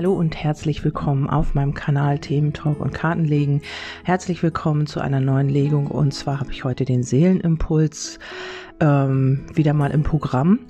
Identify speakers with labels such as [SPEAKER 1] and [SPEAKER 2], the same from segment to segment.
[SPEAKER 1] Hallo und herzlich willkommen auf meinem Kanal Themen Talk und Kartenlegen. Herzlich willkommen zu einer neuen Legung und zwar habe ich heute den Seelenimpuls ähm, wieder mal im Programm.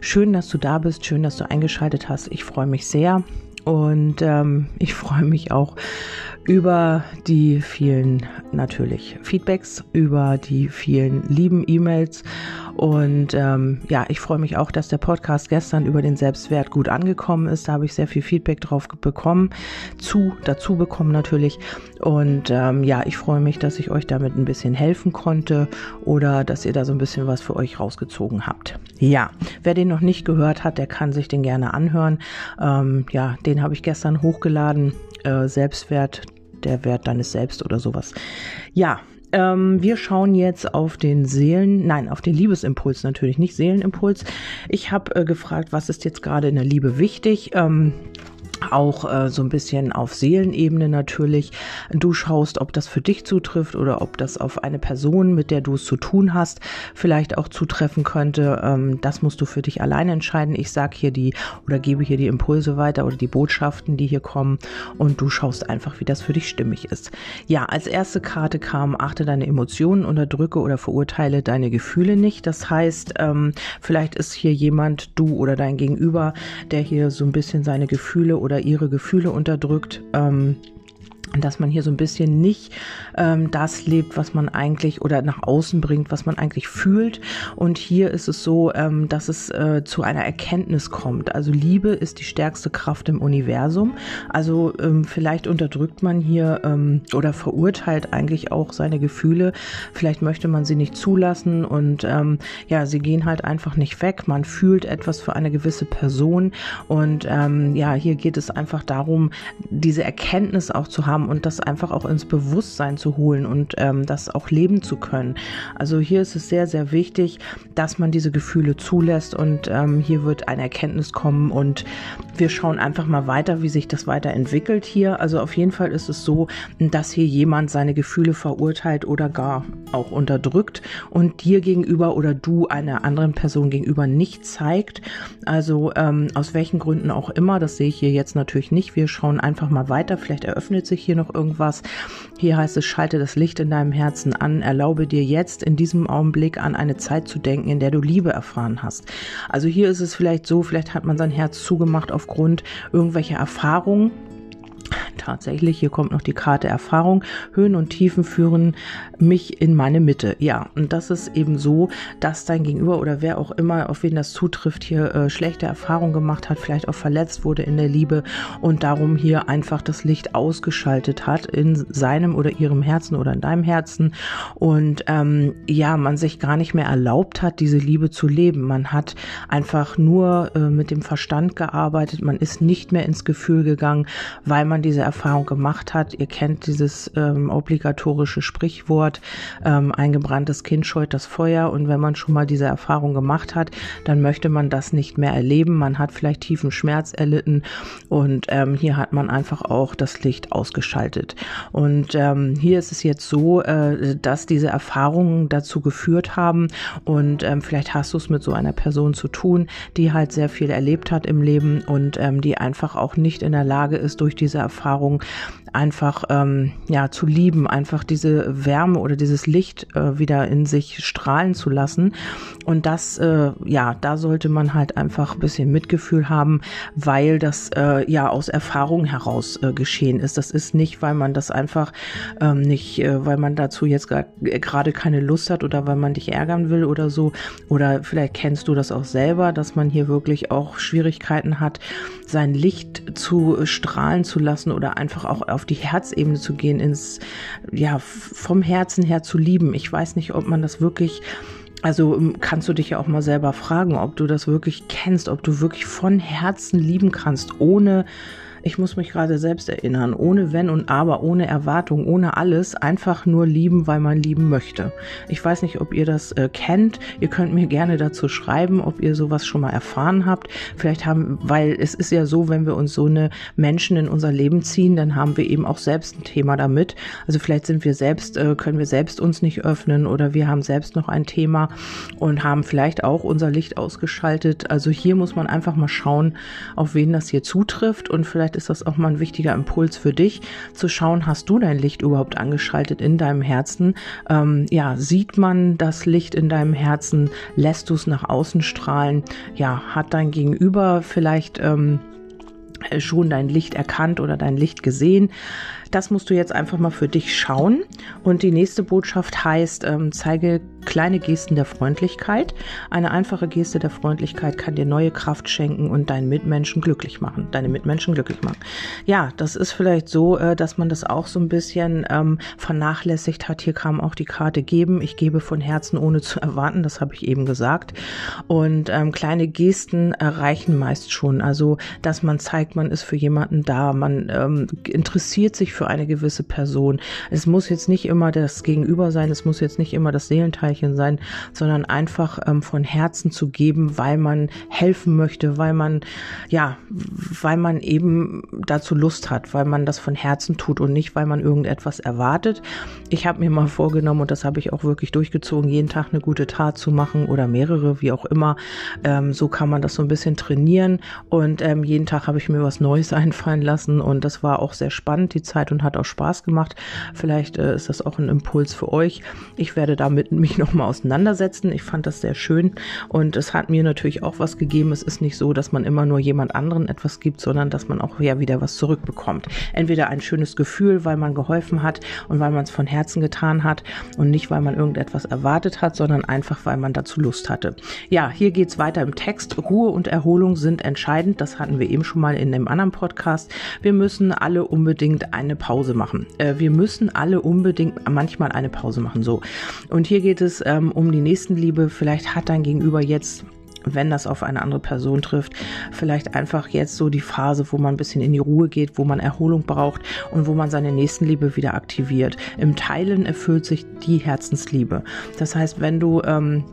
[SPEAKER 1] Schön, dass du da bist, schön, dass du eingeschaltet hast. Ich freue mich sehr und ähm, ich freue mich auch über die vielen natürlich Feedbacks, über die vielen lieben E-Mails. Und ähm, ja, ich freue mich auch, dass der Podcast gestern über den Selbstwert gut angekommen ist. Da habe ich sehr viel Feedback drauf bekommen, zu, dazu bekommen natürlich. Und ähm, ja, ich freue mich, dass ich euch damit ein bisschen helfen konnte oder dass ihr da so ein bisschen was für euch rausgezogen habt. Ja, wer den noch nicht gehört hat, der kann sich den gerne anhören. Ähm, ja, den habe ich gestern hochgeladen. Äh, Selbstwert der Wert deines Selbst oder sowas. Ja, ähm, wir schauen jetzt auf den Seelen, nein, auf den Liebesimpuls natürlich, nicht Seelenimpuls. Ich habe äh, gefragt, was ist jetzt gerade in der Liebe wichtig? Ähm, auch äh, so ein bisschen auf Seelenebene natürlich. Du schaust, ob das für dich zutrifft oder ob das auf eine Person, mit der du es zu tun hast, vielleicht auch zutreffen könnte. Ähm, das musst du für dich alleine entscheiden. Ich sage hier die oder gebe hier die Impulse weiter oder die Botschaften, die hier kommen und du schaust einfach, wie das für dich stimmig ist. Ja, als erste Karte kam, achte deine Emotionen, unterdrücke oder verurteile deine Gefühle nicht. Das heißt, ähm, vielleicht ist hier jemand, du oder dein Gegenüber, der hier so ein bisschen seine Gefühle oder ihre Gefühle unterdrückt. Ähm, dass man hier so ein bisschen nicht ähm, das lebt, was man eigentlich oder nach außen bringt, was man eigentlich fühlt. Und hier ist es so, ähm, dass es äh, zu einer Erkenntnis kommt. Also Liebe ist die stärkste Kraft im Universum. Also ähm, vielleicht unterdrückt man hier ähm, oder verurteilt eigentlich auch seine Gefühle. Vielleicht möchte man sie nicht zulassen und ähm, ja, sie gehen halt einfach nicht weg. Man fühlt etwas für eine gewisse Person und ähm, ja, hier geht es einfach darum, diese Erkenntnis auch zu haben haben und das einfach auch ins Bewusstsein zu holen und ähm, das auch leben zu können. Also hier ist es sehr, sehr wichtig, dass man diese Gefühle zulässt und ähm, hier wird eine Erkenntnis kommen und wir schauen einfach mal weiter, wie sich das weiterentwickelt hier. Also auf jeden Fall ist es so, dass hier jemand seine Gefühle verurteilt oder gar auch unterdrückt und dir gegenüber oder du einer anderen Person gegenüber nicht zeigt. Also ähm, aus welchen Gründen auch immer, das sehe ich hier jetzt natürlich nicht. Wir schauen einfach mal weiter. Vielleicht eröffnet sich hier noch irgendwas. Hier heißt es, schalte das Licht in deinem Herzen an, erlaube dir jetzt in diesem Augenblick an eine Zeit zu denken, in der du Liebe erfahren hast. Also hier ist es vielleicht so, vielleicht hat man sein Herz zugemacht aufgrund irgendwelcher Erfahrungen, tatsächlich, hier kommt noch die Karte Erfahrung, Höhen und Tiefen führen mich in meine Mitte. Ja, und das ist eben so, dass dein Gegenüber oder wer auch immer, auf wen das zutrifft, hier äh, schlechte Erfahrungen gemacht hat, vielleicht auch verletzt wurde in der Liebe und darum hier einfach das Licht ausgeschaltet hat in seinem oder ihrem Herzen oder in deinem Herzen und ähm, ja, man sich gar nicht mehr erlaubt hat, diese Liebe zu leben. Man hat einfach nur äh, mit dem Verstand gearbeitet, man ist nicht mehr ins Gefühl gegangen, weil man diese Erfahrung gemacht hat. Ihr kennt dieses ähm, obligatorische Sprichwort, ähm, ein gebranntes Kind scheut das Feuer. Und wenn man schon mal diese Erfahrung gemacht hat, dann möchte man das nicht mehr erleben. Man hat vielleicht tiefen Schmerz erlitten und ähm, hier hat man einfach auch das Licht ausgeschaltet. Und ähm, hier ist es jetzt so, äh, dass diese Erfahrungen dazu geführt haben und ähm, vielleicht hast du es mit so einer Person zu tun, die halt sehr viel erlebt hat im Leben und ähm, die einfach auch nicht in der Lage ist, durch diese Erfahrung Erfahrung einfach ähm, ja zu lieben, einfach diese Wärme oder dieses Licht äh, wieder in sich strahlen zu lassen. Und das, äh, ja, da sollte man halt einfach ein bisschen Mitgefühl haben, weil das äh, ja aus Erfahrung heraus äh, geschehen ist. Das ist nicht, weil man das einfach ähm, nicht, äh, weil man dazu jetzt gerade keine Lust hat oder weil man dich ärgern will oder so. Oder vielleicht kennst du das auch selber, dass man hier wirklich auch Schwierigkeiten hat, sein Licht zu strahlen zu lassen oder einfach auch auf die Herzebene zu gehen, ins, ja, vom Herzen her zu lieben. Ich weiß nicht, ob man das wirklich also ähm, kannst du dich ja auch mal selber fragen, ob du das wirklich kennst, ob du wirklich von Herzen lieben kannst, ohne ich muss mich gerade selbst erinnern, ohne Wenn und Aber, ohne Erwartung, ohne alles, einfach nur lieben, weil man lieben möchte. Ich weiß nicht, ob ihr das äh, kennt. Ihr könnt mir gerne dazu schreiben, ob ihr sowas schon mal erfahren habt. Vielleicht haben, weil es ist ja so, wenn wir uns so eine Menschen in unser Leben ziehen, dann haben wir eben auch selbst ein Thema damit. Also vielleicht sind wir selbst, äh, können wir selbst uns nicht öffnen oder wir haben selbst noch ein Thema und haben vielleicht auch unser Licht ausgeschaltet. Also hier muss man einfach mal schauen, auf wen das hier zutrifft und vielleicht ist das auch mal ein wichtiger Impuls für dich, zu schauen, hast du dein Licht überhaupt angeschaltet in deinem Herzen? Ähm, ja, sieht man das Licht in deinem Herzen? Lässt du es nach außen strahlen? Ja, hat dein Gegenüber vielleicht ähm, schon dein Licht erkannt oder dein Licht gesehen? Das musst du jetzt einfach mal für dich schauen. Und die nächste Botschaft heißt, ähm, zeige kleine Gesten der Freundlichkeit. Eine einfache Geste der Freundlichkeit kann dir neue Kraft schenken und deinen Mitmenschen glücklich machen. Deine Mitmenschen glücklich machen. Ja, das ist vielleicht so, äh, dass man das auch so ein bisschen ähm, vernachlässigt hat. Hier kam auch die Karte geben. Ich gebe von Herzen ohne zu erwarten. Das habe ich eben gesagt. Und ähm, kleine Gesten erreichen meist schon. Also, dass man zeigt, man ist für jemanden da. Man ähm, interessiert sich für eine gewisse Person. Es muss jetzt nicht immer das Gegenüber sein, es muss jetzt nicht immer das Seelenteilchen sein, sondern einfach ähm, von Herzen zu geben, weil man helfen möchte, weil man, ja, weil man eben dazu Lust hat, weil man das von Herzen tut und nicht, weil man irgendetwas erwartet. Ich habe mir mal vorgenommen, und das habe ich auch wirklich durchgezogen, jeden Tag eine gute Tat zu machen oder mehrere, wie auch immer. Ähm, so kann man das so ein bisschen trainieren. Und ähm, jeden Tag habe ich mir was Neues einfallen lassen. Und das war auch sehr spannend, die Zeit Zeit und hat auch Spaß gemacht. Vielleicht äh, ist das auch ein Impuls für euch. Ich werde damit mich nochmal auseinandersetzen. Ich fand das sehr schön und es hat mir natürlich auch was gegeben. Es ist nicht so, dass man immer nur jemand anderen etwas gibt, sondern dass man auch ja wieder was zurückbekommt. Entweder ein schönes Gefühl, weil man geholfen hat und weil man es von Herzen getan hat und nicht, weil man irgendetwas erwartet hat, sondern einfach, weil man dazu Lust hatte. Ja, hier geht es weiter im Text. Ruhe und Erholung sind entscheidend. Das hatten wir eben schon mal in dem anderen Podcast. Wir müssen alle unbedingt eine Pause machen. Äh, wir müssen alle unbedingt manchmal eine Pause machen. So. Und hier geht es ähm, um die Nächstenliebe. Vielleicht hat dein Gegenüber jetzt wenn das auf eine andere Person trifft, vielleicht einfach jetzt so die Phase, wo man ein bisschen in die Ruhe geht, wo man Erholung braucht und wo man seine Nächstenliebe wieder aktiviert. Im Teilen erfüllt sich die Herzensliebe. Das heißt, wenn du ähm,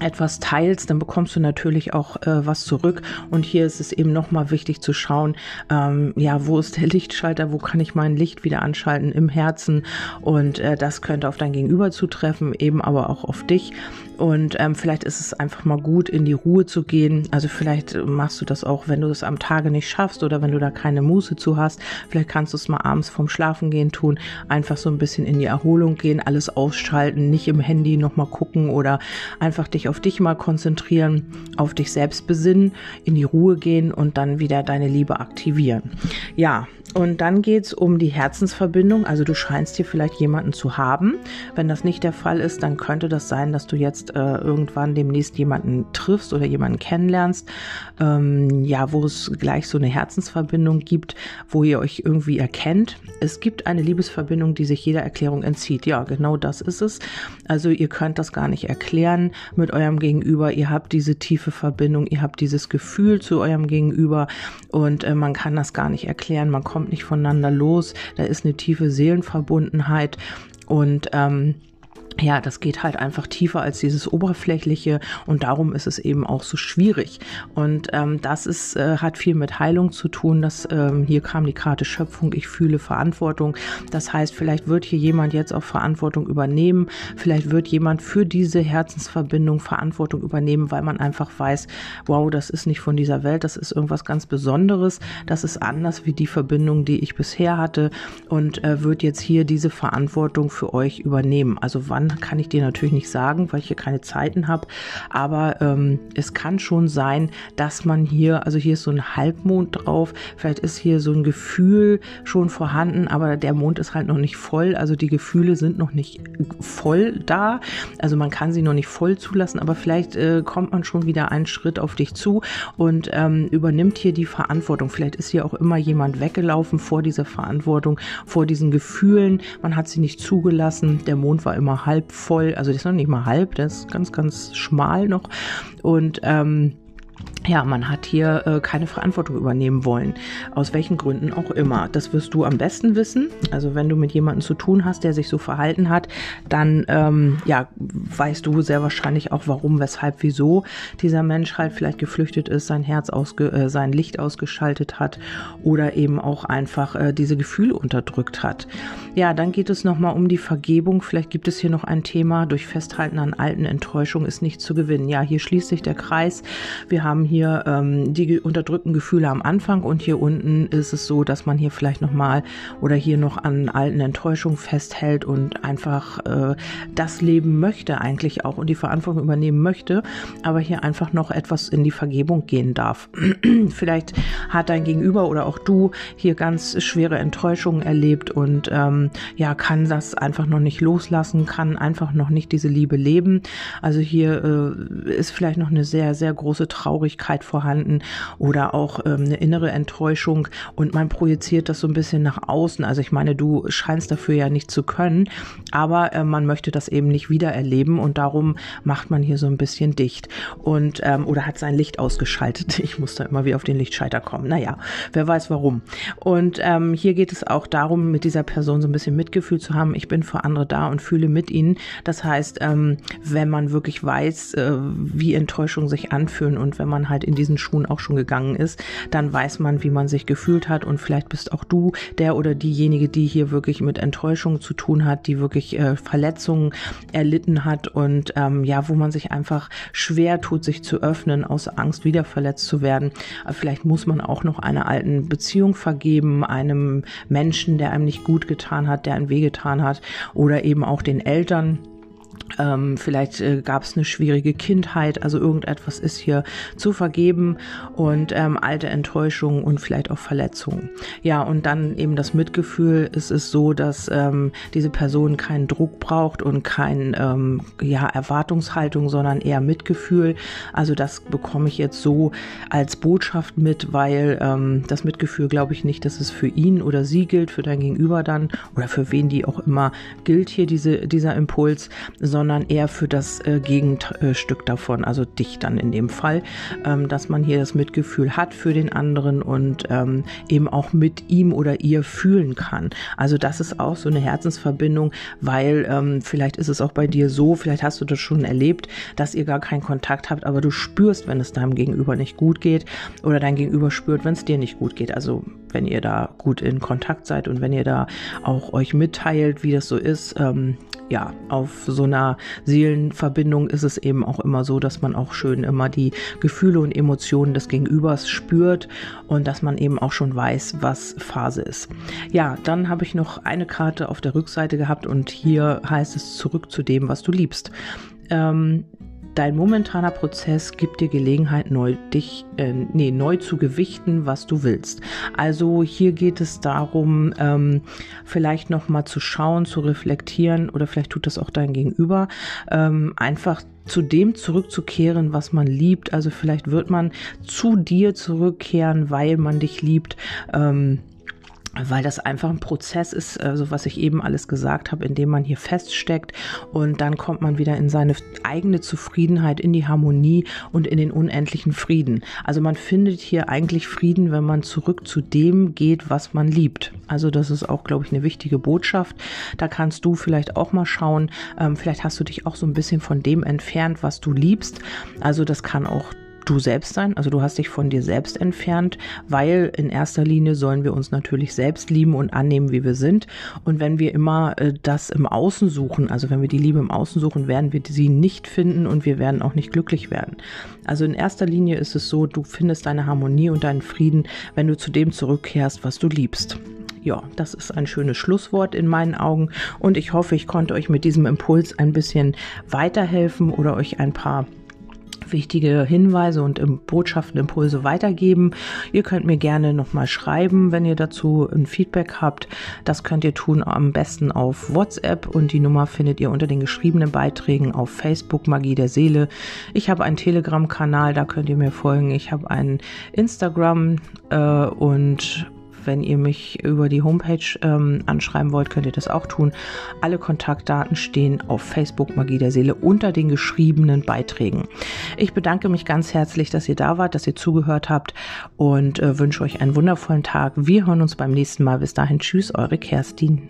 [SPEAKER 1] etwas teilst, dann bekommst du natürlich auch äh, was zurück. Und hier ist es eben nochmal wichtig zu schauen, ähm, ja, wo ist der Lichtschalter, wo kann ich mein Licht wieder anschalten im Herzen. Und äh, das könnte auf dein Gegenüber zutreffen, eben aber auch auf dich. Und ähm, vielleicht ist es einfach mal gut, in die Ruhe zu gehen. Also vielleicht machst du das auch, wenn du es am Tage nicht schaffst oder wenn du da keine Muße zu hast. Vielleicht kannst du es mal abends vorm Schlafengehen tun. Einfach so ein bisschen in die Erholung gehen, alles ausschalten, nicht im Handy nochmal gucken oder einfach dich auf dich mal konzentrieren, auf dich selbst besinnen, in die Ruhe gehen und dann wieder deine Liebe aktivieren. Ja, und dann geht es um die Herzensverbindung. Also du scheinst hier vielleicht jemanden zu haben. Wenn das nicht der Fall ist, dann könnte das sein, dass du jetzt äh, irgendwann demnächst jemanden triffst oder jemanden kennenlernst, ähm, ja, wo es gleich so eine Herzensverbindung gibt, wo ihr euch irgendwie erkennt. Es gibt eine Liebesverbindung, die sich jeder Erklärung entzieht. Ja, genau das ist es. Also ihr könnt das gar nicht erklären mit eurem Gegenüber. Ihr habt diese tiefe Verbindung, ihr habt dieses Gefühl zu eurem Gegenüber und äh, man kann das gar nicht erklären. Man kommt kommt nicht voneinander los, da ist eine tiefe Seelenverbundenheit und ähm, ja, das geht halt einfach tiefer als dieses oberflächliche und darum ist es eben auch so schwierig. Und ähm, das ist äh, hat viel mit Heilung zu tun. Das ähm, hier kam die Karte Schöpfung. Ich fühle Verantwortung. Das heißt, vielleicht wird hier jemand jetzt auch Verantwortung übernehmen. Vielleicht wird jemand für diese Herzensverbindung Verantwortung übernehmen, weil man einfach weiß, wow, das ist nicht von dieser Welt. Das ist irgendwas ganz Besonderes. Das ist anders wie die Verbindung, die ich bisher hatte und äh, wird jetzt hier diese Verantwortung für euch übernehmen. Also wann kann ich dir natürlich nicht sagen, weil ich hier keine Zeiten habe. Aber ähm, es kann schon sein, dass man hier, also hier ist so ein Halbmond drauf, vielleicht ist hier so ein Gefühl schon vorhanden, aber der Mond ist halt noch nicht voll. Also die Gefühle sind noch nicht voll da. Also man kann sie noch nicht voll zulassen, aber vielleicht äh, kommt man schon wieder einen Schritt auf dich zu und ähm, übernimmt hier die Verantwortung. Vielleicht ist hier auch immer jemand weggelaufen vor dieser Verantwortung, vor diesen Gefühlen. Man hat sie nicht zugelassen. Der Mond war immer halb halb voll, also das ist noch nicht mal halb, das ist ganz, ganz schmal noch. Und ähm, ja, man hat hier äh, keine Verantwortung übernehmen wollen. Aus welchen Gründen auch immer. Das wirst du am besten wissen. Also wenn du mit jemandem zu tun hast, der sich so verhalten hat, dann ähm, ja, weißt du sehr wahrscheinlich auch, warum, weshalb, wieso dieser Mensch halt vielleicht geflüchtet ist, sein Herz ausge äh, sein Licht ausgeschaltet hat oder eben auch einfach äh, diese Gefühle unterdrückt hat. Ja, dann geht es nochmal um die Vergebung. Vielleicht gibt es hier noch ein Thema. Durch Festhalten an alten Enttäuschungen ist nicht zu gewinnen. Ja, hier schließt sich der Kreis. Wir haben hier hier ähm, die unterdrückten Gefühle am Anfang und hier unten ist es so, dass man hier vielleicht nochmal oder hier noch an alten Enttäuschungen festhält und einfach äh, das leben möchte eigentlich auch und die Verantwortung übernehmen möchte, aber hier einfach noch etwas in die Vergebung gehen darf. vielleicht hat dein Gegenüber oder auch du hier ganz schwere Enttäuschungen erlebt und ähm, ja, kann das einfach noch nicht loslassen, kann einfach noch nicht diese Liebe leben. Also hier äh, ist vielleicht noch eine sehr, sehr große Traurigkeit vorhanden oder auch ähm, eine innere Enttäuschung und man projiziert das so ein bisschen nach außen. Also ich meine, du scheinst dafür ja nicht zu können, aber äh, man möchte das eben nicht wieder erleben und darum macht man hier so ein bisschen dicht und ähm, oder hat sein Licht ausgeschaltet. Ich muss da immer wieder auf den Lichtschalter kommen. Naja, wer weiß warum. Und ähm, hier geht es auch darum, mit dieser Person so ein bisschen Mitgefühl zu haben. Ich bin für andere da und fühle mit ihnen. Das heißt, ähm, wenn man wirklich weiß, äh, wie Enttäuschungen sich anfühlen und wenn man halt in diesen Schuhen auch schon gegangen ist, dann weiß man, wie man sich gefühlt hat. Und vielleicht bist auch du der oder diejenige, die hier wirklich mit Enttäuschungen zu tun hat, die wirklich äh, Verletzungen erlitten hat. Und ähm, ja, wo man sich einfach schwer tut, sich zu öffnen, aus Angst wieder verletzt zu werden. Vielleicht muss man auch noch einer alten Beziehung vergeben, einem Menschen, der einem nicht gut getan hat, der einen wehgetan hat. Oder eben auch den Eltern ähm, vielleicht äh, gab es eine schwierige Kindheit, also irgendetwas ist hier zu vergeben und ähm, alte Enttäuschungen und vielleicht auch Verletzungen. Ja, und dann eben das Mitgefühl. Es ist so, dass ähm, diese Person keinen Druck braucht und kein ähm, ja, Erwartungshaltung, sondern eher Mitgefühl. Also das bekomme ich jetzt so als Botschaft mit, weil ähm, das Mitgefühl glaube ich nicht, dass es für ihn oder sie gilt, für dein Gegenüber dann oder für wen die auch immer gilt hier diese, dieser Impuls sondern eher für das äh, Gegenstück davon, also dich dann in dem Fall, ähm, dass man hier das Mitgefühl hat für den anderen und ähm, eben auch mit ihm oder ihr fühlen kann. Also das ist auch so eine Herzensverbindung, weil ähm, vielleicht ist es auch bei dir so, vielleicht hast du das schon erlebt, dass ihr gar keinen Kontakt habt, aber du spürst, wenn es deinem Gegenüber nicht gut geht oder dein Gegenüber spürt, wenn es dir nicht gut geht. Also wenn ihr da gut in Kontakt seid und wenn ihr da auch euch mitteilt, wie das so ist, ähm, ja, auf so einer Seelenverbindung ist es eben auch immer so, dass man auch schön immer die Gefühle und Emotionen des Gegenübers spürt und dass man eben auch schon weiß, was Phase ist. Ja, dann habe ich noch eine Karte auf der Rückseite gehabt und hier heißt es zurück zu dem, was du liebst. Ähm, Dein momentaner Prozess gibt dir Gelegenheit, neu, dich, äh, nee, neu zu gewichten, was du willst. Also hier geht es darum, ähm, vielleicht nochmal zu schauen, zu reflektieren oder vielleicht tut das auch dein Gegenüber, ähm, einfach zu dem zurückzukehren, was man liebt. Also vielleicht wird man zu dir zurückkehren, weil man dich liebt. Ähm, weil das einfach ein Prozess ist, also was ich eben alles gesagt habe, in dem man hier feststeckt und dann kommt man wieder in seine eigene Zufriedenheit, in die Harmonie und in den unendlichen Frieden. Also man findet hier eigentlich Frieden, wenn man zurück zu dem geht, was man liebt. Also das ist auch, glaube ich, eine wichtige Botschaft. Da kannst du vielleicht auch mal schauen, ähm, vielleicht hast du dich auch so ein bisschen von dem entfernt, was du liebst. Also das kann auch du selbst sein. Also du hast dich von dir selbst entfernt, weil in erster Linie sollen wir uns natürlich selbst lieben und annehmen, wie wir sind. Und wenn wir immer äh, das im Außen suchen, also wenn wir die Liebe im Außen suchen, werden wir sie nicht finden und wir werden auch nicht glücklich werden. Also in erster Linie ist es so, du findest deine Harmonie und deinen Frieden, wenn du zu dem zurückkehrst, was du liebst. Ja, das ist ein schönes Schlusswort in meinen Augen und ich hoffe, ich konnte euch mit diesem Impuls ein bisschen weiterhelfen oder euch ein paar wichtige Hinweise und Botschaften, Impulse weitergeben. Ihr könnt mir gerne nochmal schreiben, wenn ihr dazu ein Feedback habt. Das könnt ihr tun am besten auf WhatsApp und die Nummer findet ihr unter den geschriebenen Beiträgen auf Facebook Magie der Seele. Ich habe einen Telegram-Kanal, da könnt ihr mir folgen. Ich habe einen Instagram äh, und wenn ihr mich über die Homepage ähm, anschreiben wollt, könnt ihr das auch tun. Alle Kontaktdaten stehen auf Facebook Magie der Seele unter den geschriebenen Beiträgen. Ich bedanke mich ganz herzlich, dass ihr da wart, dass ihr zugehört habt und äh, wünsche euch einen wundervollen Tag. Wir hören uns beim nächsten Mal. Bis dahin, tschüss, eure Kerstin.